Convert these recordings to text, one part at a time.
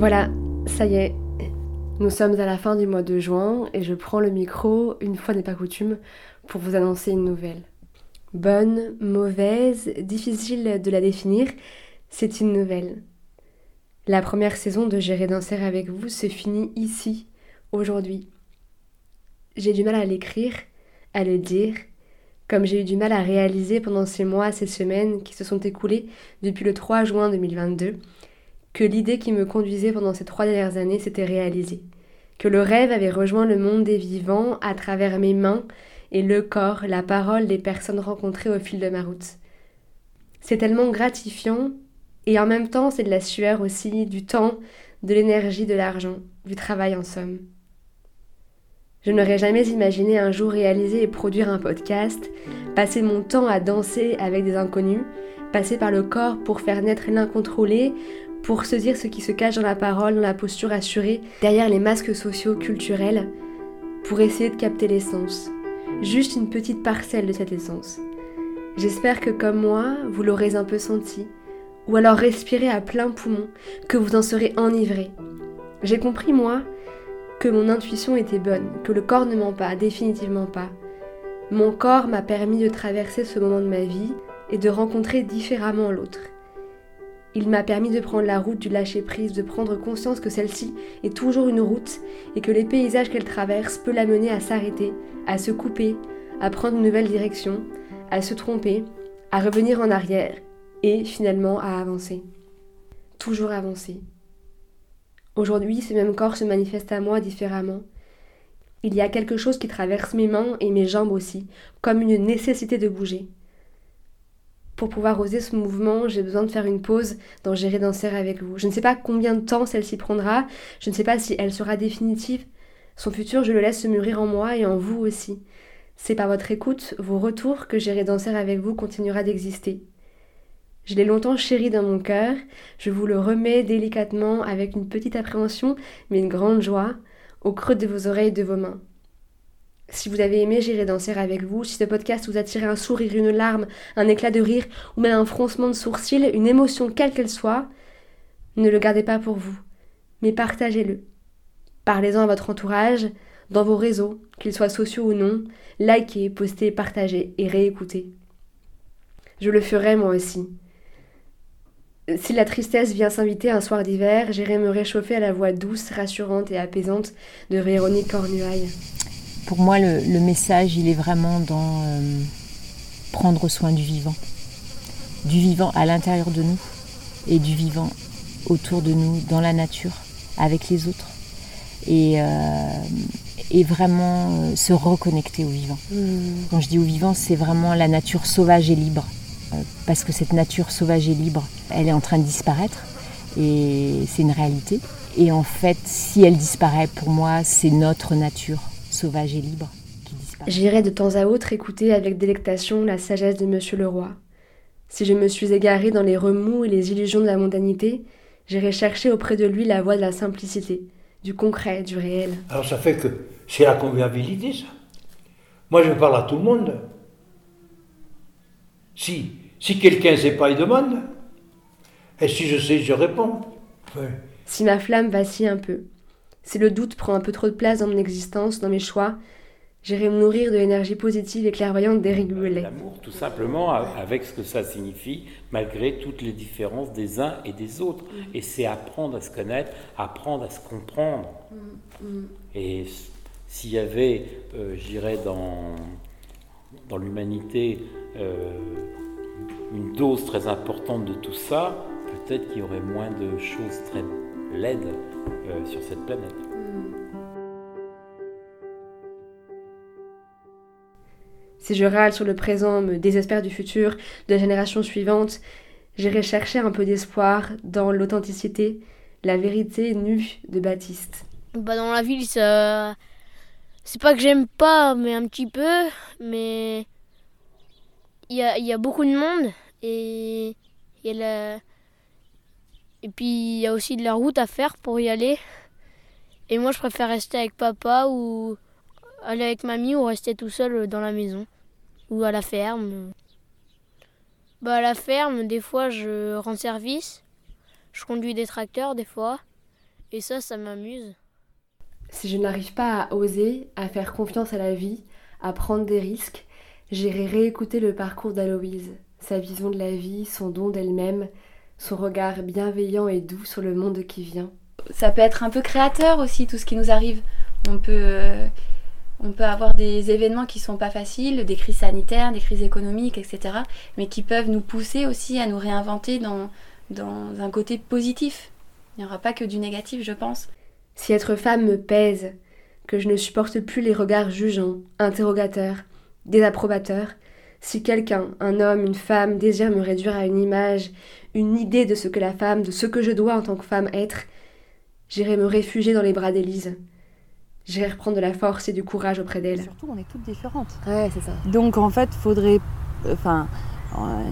Ça y est, nous sommes à la fin du mois de juin et je prends le micro, une fois n'est pas coutume, pour vous annoncer une nouvelle. Bonne, mauvaise, difficile de la définir, c'est une nouvelle. La première saison de Gérer danser avec vous se finit ici, aujourd'hui. J'ai du mal à l'écrire, à le dire, comme j'ai eu du mal à réaliser pendant ces mois, ces semaines qui se sont écoulées depuis le 3 juin 2022, que l'idée qui me conduisait pendant ces trois dernières années s'était réalisée, que le rêve avait rejoint le monde des vivants à travers mes mains et le corps, la parole des personnes rencontrées au fil de ma route. C'est tellement gratifiant et en même temps c'est de la sueur aussi, du temps, de l'énergie, de l'argent, du travail en somme. Je n'aurais jamais imaginé un jour réaliser et produire un podcast, passer mon temps à danser avec des inconnus, passer par le corps pour faire naître l'incontrôlé, pour se dire ce qui se cache dans la parole, dans la posture assurée, derrière les masques sociaux, culturels, pour essayer de capter l'essence. Juste une petite parcelle de cette essence. J'espère que comme moi, vous l'aurez un peu senti, ou alors respiré à plein poumon, que vous en serez enivré. J'ai compris, moi, que mon intuition était bonne, que le corps ne ment pas, définitivement pas. Mon corps m'a permis de traverser ce moment de ma vie et de rencontrer différemment l'autre. Il m'a permis de prendre la route du lâcher-prise, de prendre conscience que celle-ci est toujours une route et que les paysages qu'elle traverse peuvent l'amener à s'arrêter, à se couper, à prendre une nouvelle direction, à se tromper, à revenir en arrière et finalement à avancer. Toujours avancer. Aujourd'hui, ce même corps se manifeste à moi différemment. Il y a quelque chose qui traverse mes mains et mes jambes aussi, comme une nécessité de bouger. Pour pouvoir oser ce mouvement, j'ai besoin de faire une pause dans Gérer danser avec vous. Je ne sais pas combien de temps celle-ci prendra, je ne sais pas si elle sera définitive. Son futur, je le laisse se mûrir en moi et en vous aussi. C'est par votre écoute, vos retours, que Gérer danser avec vous continuera d'exister. Je l'ai longtemps chéri dans mon cœur, je vous le remets délicatement avec une petite appréhension, mais une grande joie, au creux de vos oreilles et de vos mains. Si vous avez aimé J'irai danser avec vous, si ce podcast vous a tiré un sourire, une larme, un éclat de rire ou même un froncement de sourcil, une émotion quelle qu'elle soit, ne le gardez pas pour vous, mais partagez-le. Parlez-en à votre entourage, dans vos réseaux, qu'ils soient sociaux ou non, likez, postez, partagez et réécoutez. Je le ferai moi aussi. Si la tristesse vient s'inviter un soir d'hiver, j'irai me réchauffer à la voix douce, rassurante et apaisante de Véronique Cornuaille pour moi, le, message, il est vraiment dans euh, prendre soin du vivant. Du vivant à l'intérieur de nous et du vivant autour de nous, dans la nature, avec les autres. Et, euh, vraiment euh, se reconnecter au vivant. Mmh. Quand je dis au vivant, c'est vraiment la nature sauvage et libre. parce que cette nature sauvage et libre, elle est en train de disparaître. Et c'est une réalité. Et en fait, si elle disparaît, pour moi, c'est notre nature sauvage et libre J'irai de temps à autre écouter avec délectation la sagesse de Monsieur le Roi. Si je me suis égarée dans les remous et les illusions de la mondanité, j'irai chercher auprès de lui la voie de la simplicité, du concret, du réel. Alors ça fait que c'est la convivialité, ça. Moi, je parle à tout le monde. Si, si quelqu'un ne sait pas, il demande. Et si je sais, je réponds. Si ma flamme vacille un peu, si le doute prend un peu trop de place dans mon existence, dans mes choix, j'irai me nourrir de l'énergie positive et clairvoyante d'Éric L'amour, tout simplement, avec ce que ça signifie, malgré toutes les différences des uns et des autres. Mm. Et c'est apprendre à se connaître, apprendre à se comprendre. Mm, mm. Et s'il y avait, euh, j'irais, dans, dans l'humanité, euh, une dose très importante de tout ça, peut-être qu'il y aurait moins de choses très laides euh, sur cette planète. Si je râle sur le présent, me désespère du futur, de la génération suivante, j'irai chercher un peu d'espoir dans l'authenticité, la vérité nue de Baptiste. Bah dans la ville, ça... c'est pas que j'aime pas, mais un petit peu, mais il y a, y a, beaucoup de monde et il y a la... Et puis il y a aussi de la route à faire pour y aller. Et moi je préfère rester avec papa ou aller avec mamie ou rester tout seul dans la maison ou à la ferme. Bah à la ferme, des fois je rends service, je conduis des tracteurs des fois Et ça, ça m'amuse. Si je n'arrive pas à oser, à faire confiance à la vie, à prendre des risques, j'irai réécouter le parcours d'Aloïse, sa vision de la vie, son don d'elle-même, son regard bienveillant et doux sur le monde qui vient. Ça peut être un peu créateur aussi, tout ce qui nous arrive. On peut, euh, on peut avoir des événements qui sont pas faciles, des crises sanitaires, des crises économiques, etc., mais qui peuvent nous pousser aussi à nous réinventer dans, dans un côté positif. Il n'y aura pas que du négatif, je pense. Si être femme me pèse, que je ne supporte plus les regards jugeants, interrogateurs, désapprobateurs, si quelqu'un, un homme, une femme, désire me réduire à une image, une idée de ce que la femme, de ce que je dois en tant que femme être, j'irai me réfugier dans les bras d'Élise. J'irai reprendre de la force et du courage auprès d'elle. Surtout, on est toutes différentes. Ouais, c'est ça. Donc, en fait, faudrait. Enfin,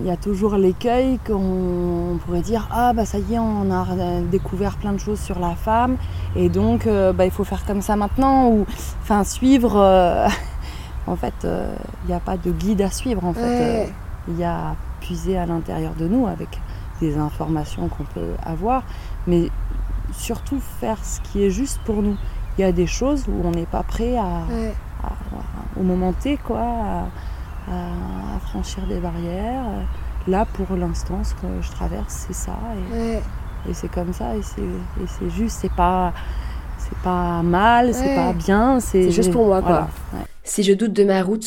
il y a toujours l'écueil qu'on pourrait dire Ah, bah ça y est, on a découvert plein de choses sur la femme, et donc euh, bah, il faut faire comme ça maintenant, ou enfin, suivre. euh, en fait, euh, il n'y a pas de guide à suivre, en fait. Ouais. Euh, Il y a puiser à l'intérieur de nous avec des informations qu'on peut avoir, mais surtout faire ce qui est juste pour nous. Il y a des choses où on n'est pas prêt à, Ouais. à- au moment T, quoi, à, franchir des barrières. Là, pour l'instant, ce que je traverse, c'est ça, et, Ouais. et c'est comme ça, et c'est c'est juste, c'est pas, c'est pas mal, c'est Ouais. pas bien, c'est C'est juste pour moi, quoi. voilà, ouais. Si je doute de ma route,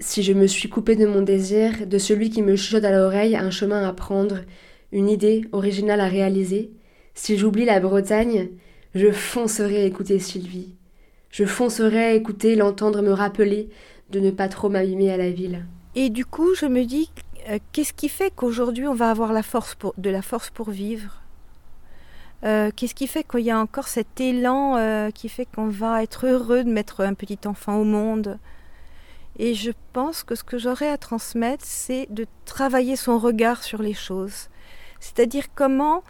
si je me suis coupée de mon désir, de celui qui me chuchote à l'oreille un chemin à prendre, une idée originale à réaliser, si j'oublie la Bretagne, je foncerai écouter Sylvie. Je foncerai écouter, l'entendre me rappeler de ne pas trop m'abîmer à la ville. Et du coup, je me dis, euh, qu'est-ce qui fait qu'aujourd'hui on va avoir la force de la force pour vivre? Euh, Qu'est-ce qui fait qu'il y a encore cet élan euh, qui fait qu'on va être heureux de mettre un petit enfant au monde? Et je pense que ce que j'aurais à transmettre, c'est de travailler son regard sur les choses. C'est-à-dire comment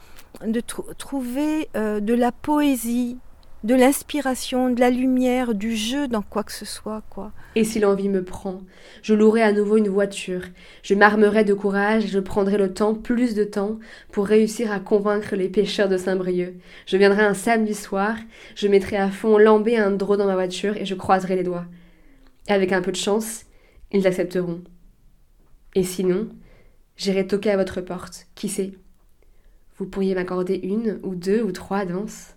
de trou- trouver euh, de la poésie, de l'inspiration, de la lumière, du jeu dans quoi que ce soit, quoi. Et si l'envie me prend, je louerai à nouveau une voiture, je m'armerai de courage je prendrai le temps, plus de temps, pour réussir à convaincre les pêcheurs de Saint-Brieuc. Je viendrai un samedi soir, je mettrai à fond lambé un dans ma voiture et je croiserai les doigts. Avec un peu de chance, ils accepteront. Et sinon, j'irai toquer à votre porte, qui sait? Vous pourriez m'accorder une ou deux ou trois danses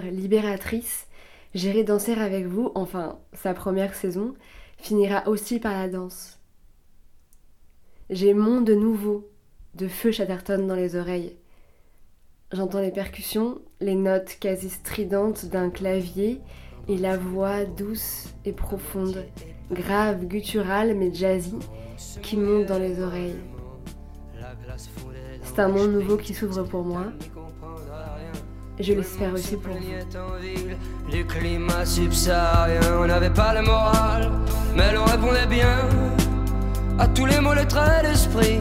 libératrice, J'irai danser avec vous, enfin sa première saison, finira aussi par la danse. J'ai monde nouveau de feu Chatterton dans les oreilles. J'entends les percussions, les notes quasi stridentes d'un clavier et la voix douce et profonde, grave, gutturale mais jazzy, qui monte dans les oreilles. C'est un monde nouveau qui s'ouvre pour moi. Je l'espère aussi pour vous. Du climat subsaharien, on n'avait pas le moral, mais l'on répondait bien à tous les mots, les traits d'esprit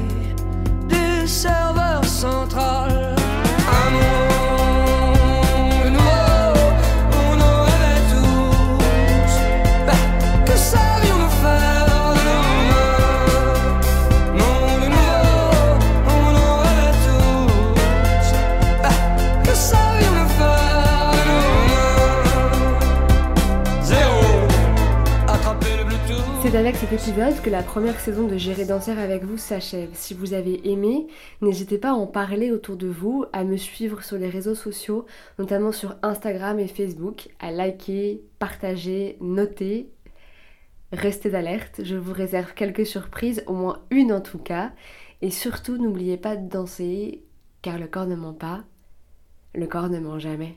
du serveur C'est avec cet épisode que la première saison de Gérer Danser avec vous s'achève. Si vous avez aimé, n'hésitez pas à en parler autour de vous, à me suivre sur les réseaux sociaux, notamment sur Instagram et Facebook, à liker, partager, noter. Restez alerte, je vous réserve quelques surprises, au moins une en tout cas. Et surtout, n'oubliez pas de danser, car le corps ne ment pas, le corps ne ment jamais.